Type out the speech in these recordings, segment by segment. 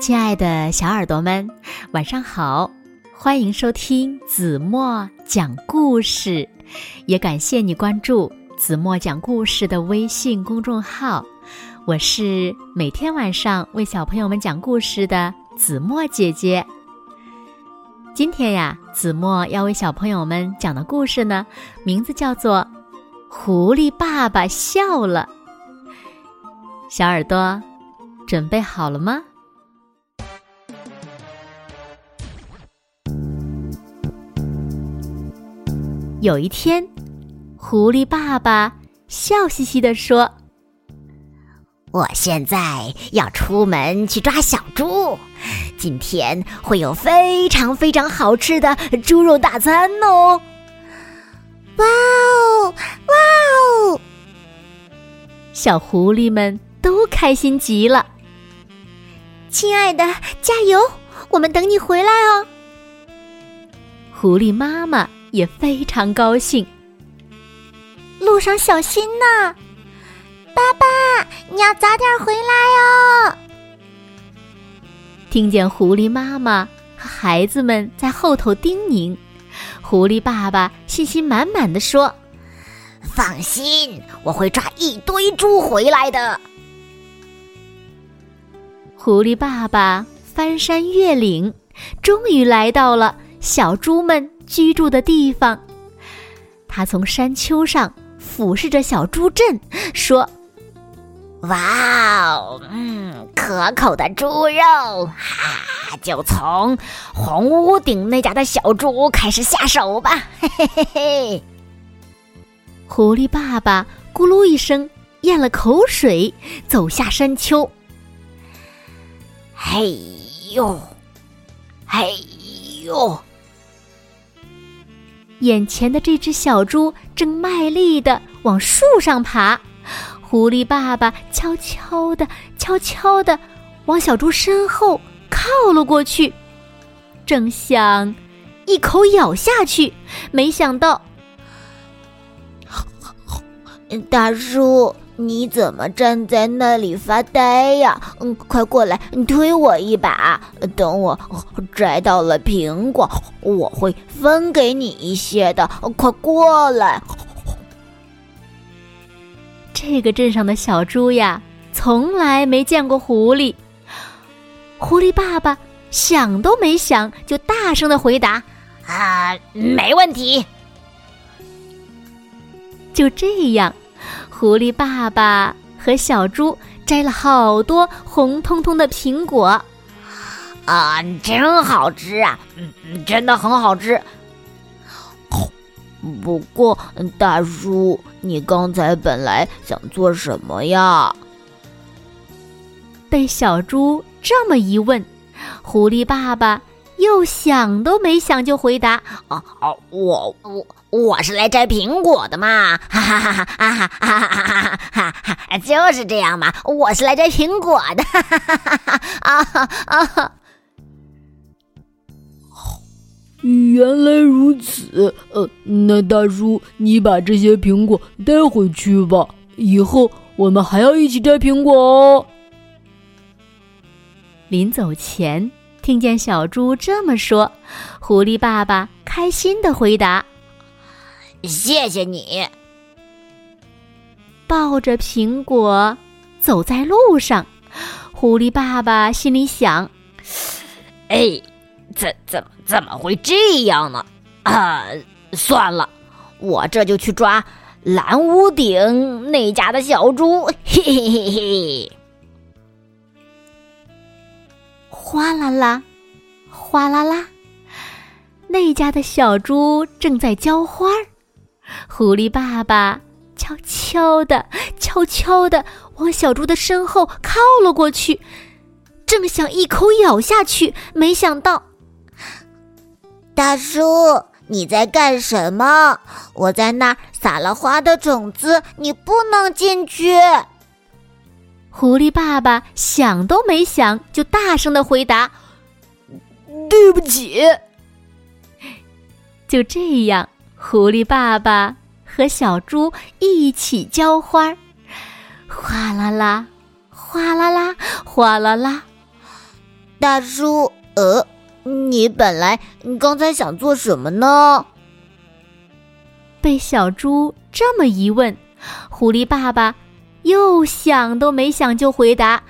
亲爱的小耳朵们，晚上好！欢迎收听子墨讲故事，也感谢你关注子墨讲故事的微信公众号。我是每天晚上为小朋友们讲故事的子墨姐姐。今天呀，子墨要为小朋友们讲的故事呢，名字叫做《狐狸爸爸笑了》。小耳朵，准备好了吗？有一天，狐狸爸爸笑嘻嘻地说：“我现在要出门去抓小猪，今天会有非常非常好吃的猪肉大餐哦！”哇哦，哇哦！小狐狸们都开心极了。亲爱的，加油！我们等你回来哦。狐狸妈妈。也非常高兴。路上小心呐，爸爸，你要早点回来哦。听见狐狸妈妈和孩子们在后头叮咛，狐狸爸爸信心满满的说：“放心，我会抓一堆猪回来的。”狐狸爸爸翻山越岭，终于来到了小猪们。居住的地方，他从山丘上俯视着小猪镇，说：“哇哦，嗯，可口的猪肉，哈，就从红屋顶那家的小猪开始下手吧。”嘿嘿嘿嘿。狐狸爸爸咕噜一声咽了口水，走下山丘。嘿呦，嘿呦。眼前的这只小猪正卖力的往树上爬，狐狸爸爸悄悄地、悄悄地往小猪身后靠了过去，正想一口咬下去，没想到，大叔。你怎么站在那里发呆呀？嗯，快过来你推我一把。等我摘到了苹果，我会分给你一些的。快过来！这个镇上的小猪呀，从来没见过狐狸。狐狸爸爸想都没想，就大声的回答：“啊，没问题。”就这样。狐狸爸爸和小猪摘了好多红彤彤的苹果，啊，真好吃啊！嗯，真的很好吃。不过，大叔，你刚才本来想做什么呀？被小猪这么一问，狐狸爸爸。又想都没想就回答：“哦哦，我我我是来摘苹果的嘛！哈哈哈哈哈哈哈哈哈！就是这样嘛，我是来摘苹果的！哈哈哈哈哈哈啊哈！原来如此，呃，那大叔，你把这些苹果带回去吧，以后我们还要一起摘苹果哦。”临走前。听见小猪这么说，狐狸爸爸开心的回答：“谢谢你。”抱着苹果走在路上，狐狸爸爸心里想：“哎，怎怎怎么会这样呢？啊，算了，我这就去抓蓝屋顶那家的小猪。”嘿嘿嘿嘿。哗啦啦，哗啦啦，那家的小猪正在浇花儿。狐狸爸爸悄悄的、悄悄的往小猪的身后靠了过去，正想一口咬下去，没想到，大叔，你在干什么？我在那儿撒了花的种子，你不能进去。狐狸爸爸想都没想，就大声的回答：“对不起。”就这样，狐狸爸爸和小猪一起浇花，哗啦啦，哗啦啦，哗啦啦。大叔，呃，你本来刚才想做什么呢？被小猪这么一问，狐狸爸爸又想都没想就回答：“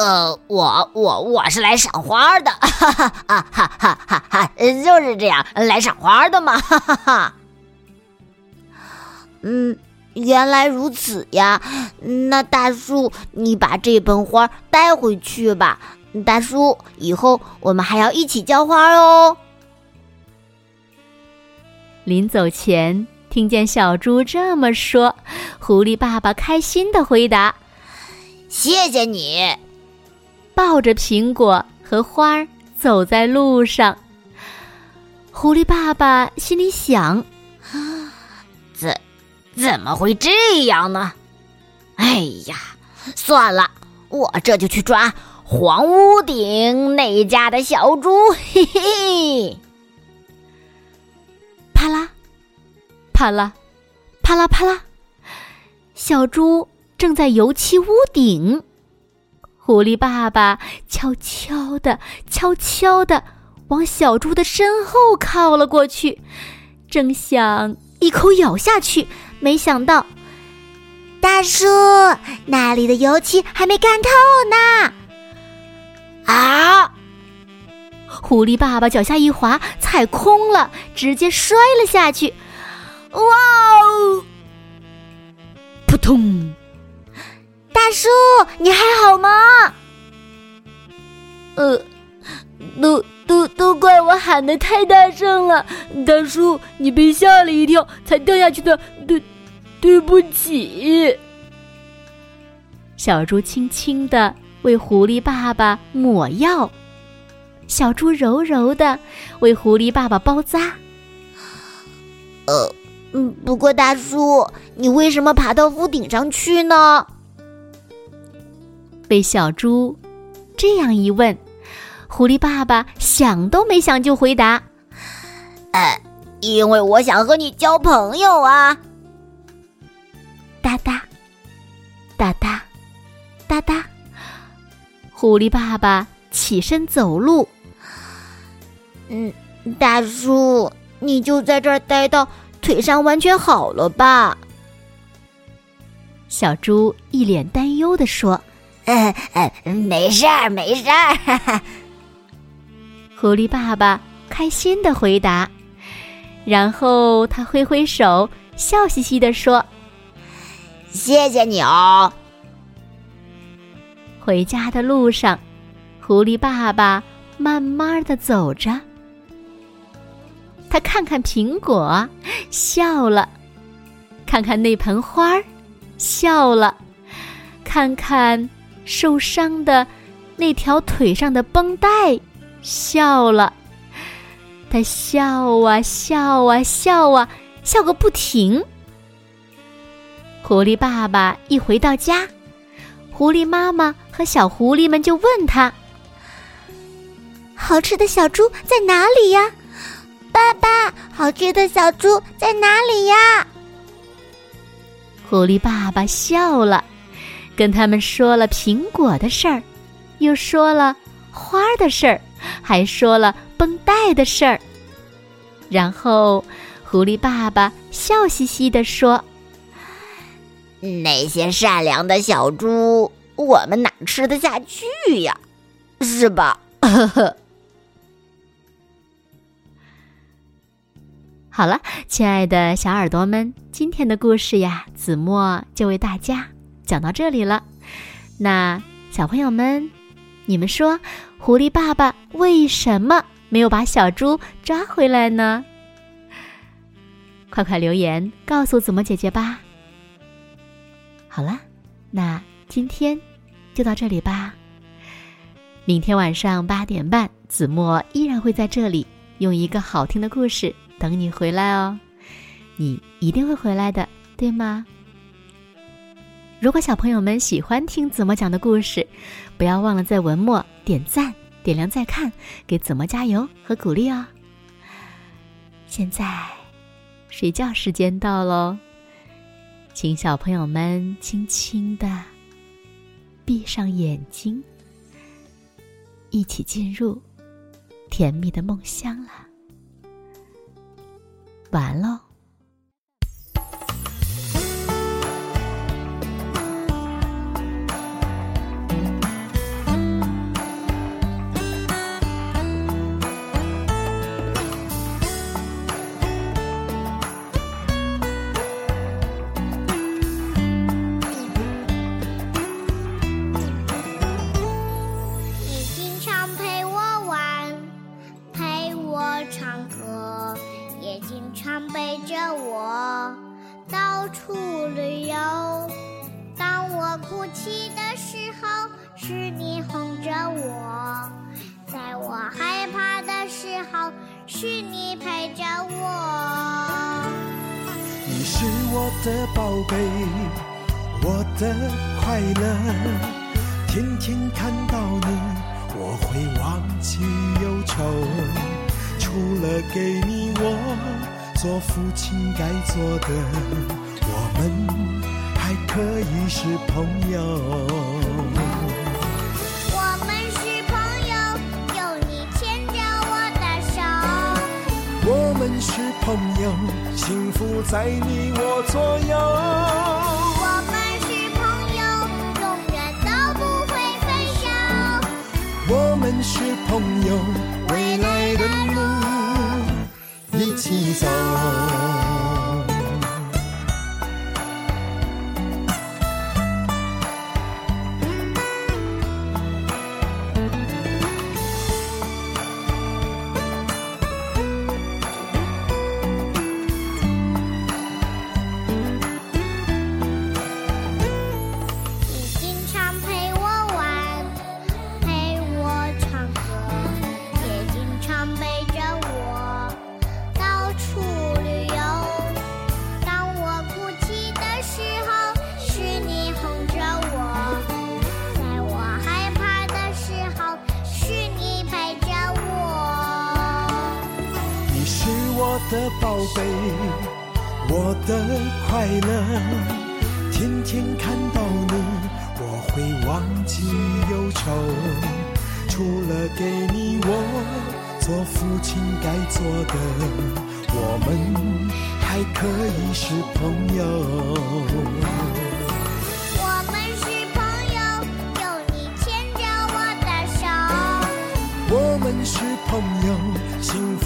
呃，我我我是来赏花的，哈哈哈哈哈哈哈，就是这样，来赏花的嘛，哈哈哈。”嗯，原来如此呀。那大叔，你把这盆花带回去吧。大叔，以后我们还要一起浇花哦。临走前，听见小猪这么说，狐狸爸爸开心的回答：“谢谢你。”抱着苹果和花儿走在路上。狐狸爸爸心里想：“啊怎怎么会这样呢？哎呀，算了，我这就去抓黄屋顶那家的小猪。”嘿嘿。啪啦，啪啦，啪啦啪啦，小猪正在油漆屋顶。狐狸爸爸悄悄的、悄悄的往小猪的身后靠了过去，正想一口咬下去，没想到，大叔那里的油漆还没干透呢！啊！狐狸爸爸脚下一滑，踩空了，直接摔了下去。哇哦！扑通！大叔，你还好吗？呃，都都都怪我喊的太大声了，大叔，你被吓了一跳才掉下去的，对，对不起。小猪轻轻的为狐狸爸爸抹药。小猪柔柔的为狐狸爸爸包扎。呃，嗯，不过大叔，你为什么爬到屋顶上去呢？被小猪这样一问，狐狸爸爸想都没想就回答：“呃，因为我想和你交朋友啊。”哒哒，哒哒，哒哒，狐狸爸爸起身走路。嗯，大叔，你就在这儿待到腿伤完全好了吧？小猪一脸担忧的说：“呃呃，没事儿，没事儿。”狐狸爸爸开心的回答，然后他挥挥手，笑嘻嘻的说：“谢谢你哦。”回家的路上，狐狸爸爸慢慢的走着。他看看苹果，笑了；看看那盆花儿，笑了；看看受伤的那条腿上的绷带，笑了。他笑啊笑啊笑啊，笑个不停。狐狸爸爸一回到家，狐狸妈妈和小狐狸们就问他：“好吃的小猪在哪里呀？”爸爸，好吃的小猪在哪里呀？狐狸爸爸笑了，跟他们说了苹果的事儿，又说了花的事儿，还说了绷带的事儿。然后，狐狸爸爸笑嘻嘻地说：“那些善良的小猪，我们哪吃得下去呀？是吧？”呵呵。好了，亲爱的小耳朵们，今天的故事呀，子墨就为大家讲到这里了。那小朋友们，你们说狐狸爸爸为什么没有把小猪抓回来呢？快快留言告诉子墨姐姐吧。好了，那今天就到这里吧。明天晚上八点半，子墨依然会在这里用一个好听的故事。等你回来哦，你一定会回来的，对吗？如果小朋友们喜欢听子墨讲的故事，不要忘了在文末点赞、点亮再看，给子墨加油和鼓励哦。现在睡觉时间到喽，请小朋友们轻轻的闭上眼睛，一起进入甜蜜的梦乡了。晚安喽。是我的宝贝，我的快乐。天天看到你，我会忘记忧愁。除了给你我做父亲该做的，我们还可以是朋友。们是朋友，幸福在你我左右。我们是朋友，永远都不会分手。我们是朋友，宝贝，我的快乐。天天看到你，我会忘记忧愁。除了给你我做父亲该做的，我们还可以是朋友。我们是朋友，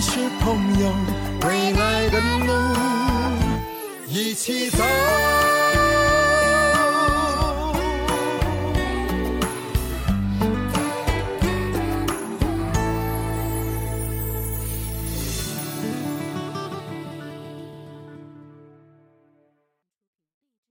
是朋友，未来的路一起走。